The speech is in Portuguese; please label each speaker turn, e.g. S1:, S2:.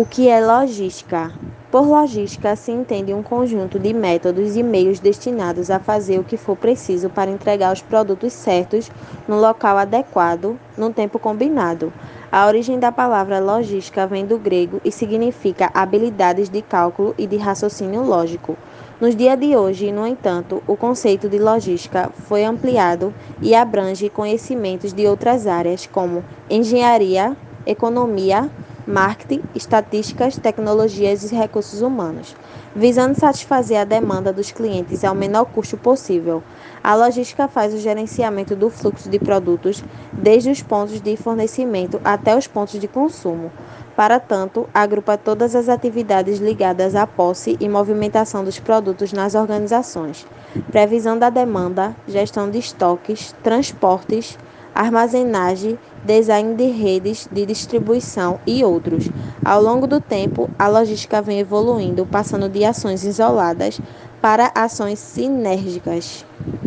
S1: O que é logística? Por logística se entende um conjunto de métodos e meios destinados a fazer o que for preciso para entregar os produtos certos no local adequado, no tempo combinado. A origem da palavra logística vem do grego e significa habilidades de cálculo e de raciocínio lógico. Nos dias de hoje, no entanto, o conceito de logística foi ampliado e abrange conhecimentos de outras áreas como engenharia, economia, marketing, estatísticas, tecnologias e recursos humanos, visando satisfazer a demanda dos clientes ao menor custo possível. A logística faz o gerenciamento do fluxo de produtos desde os pontos de fornecimento até os pontos de consumo. Para tanto, agrupa todas as atividades ligadas à posse e movimentação dos produtos nas organizações, previsão da demanda, gestão de estoques, transportes, armazenagem, design de redes de distribuição e outros. Ao longo do tempo, a logística vem evoluindo, passando de ações isoladas para ações sinérgicas.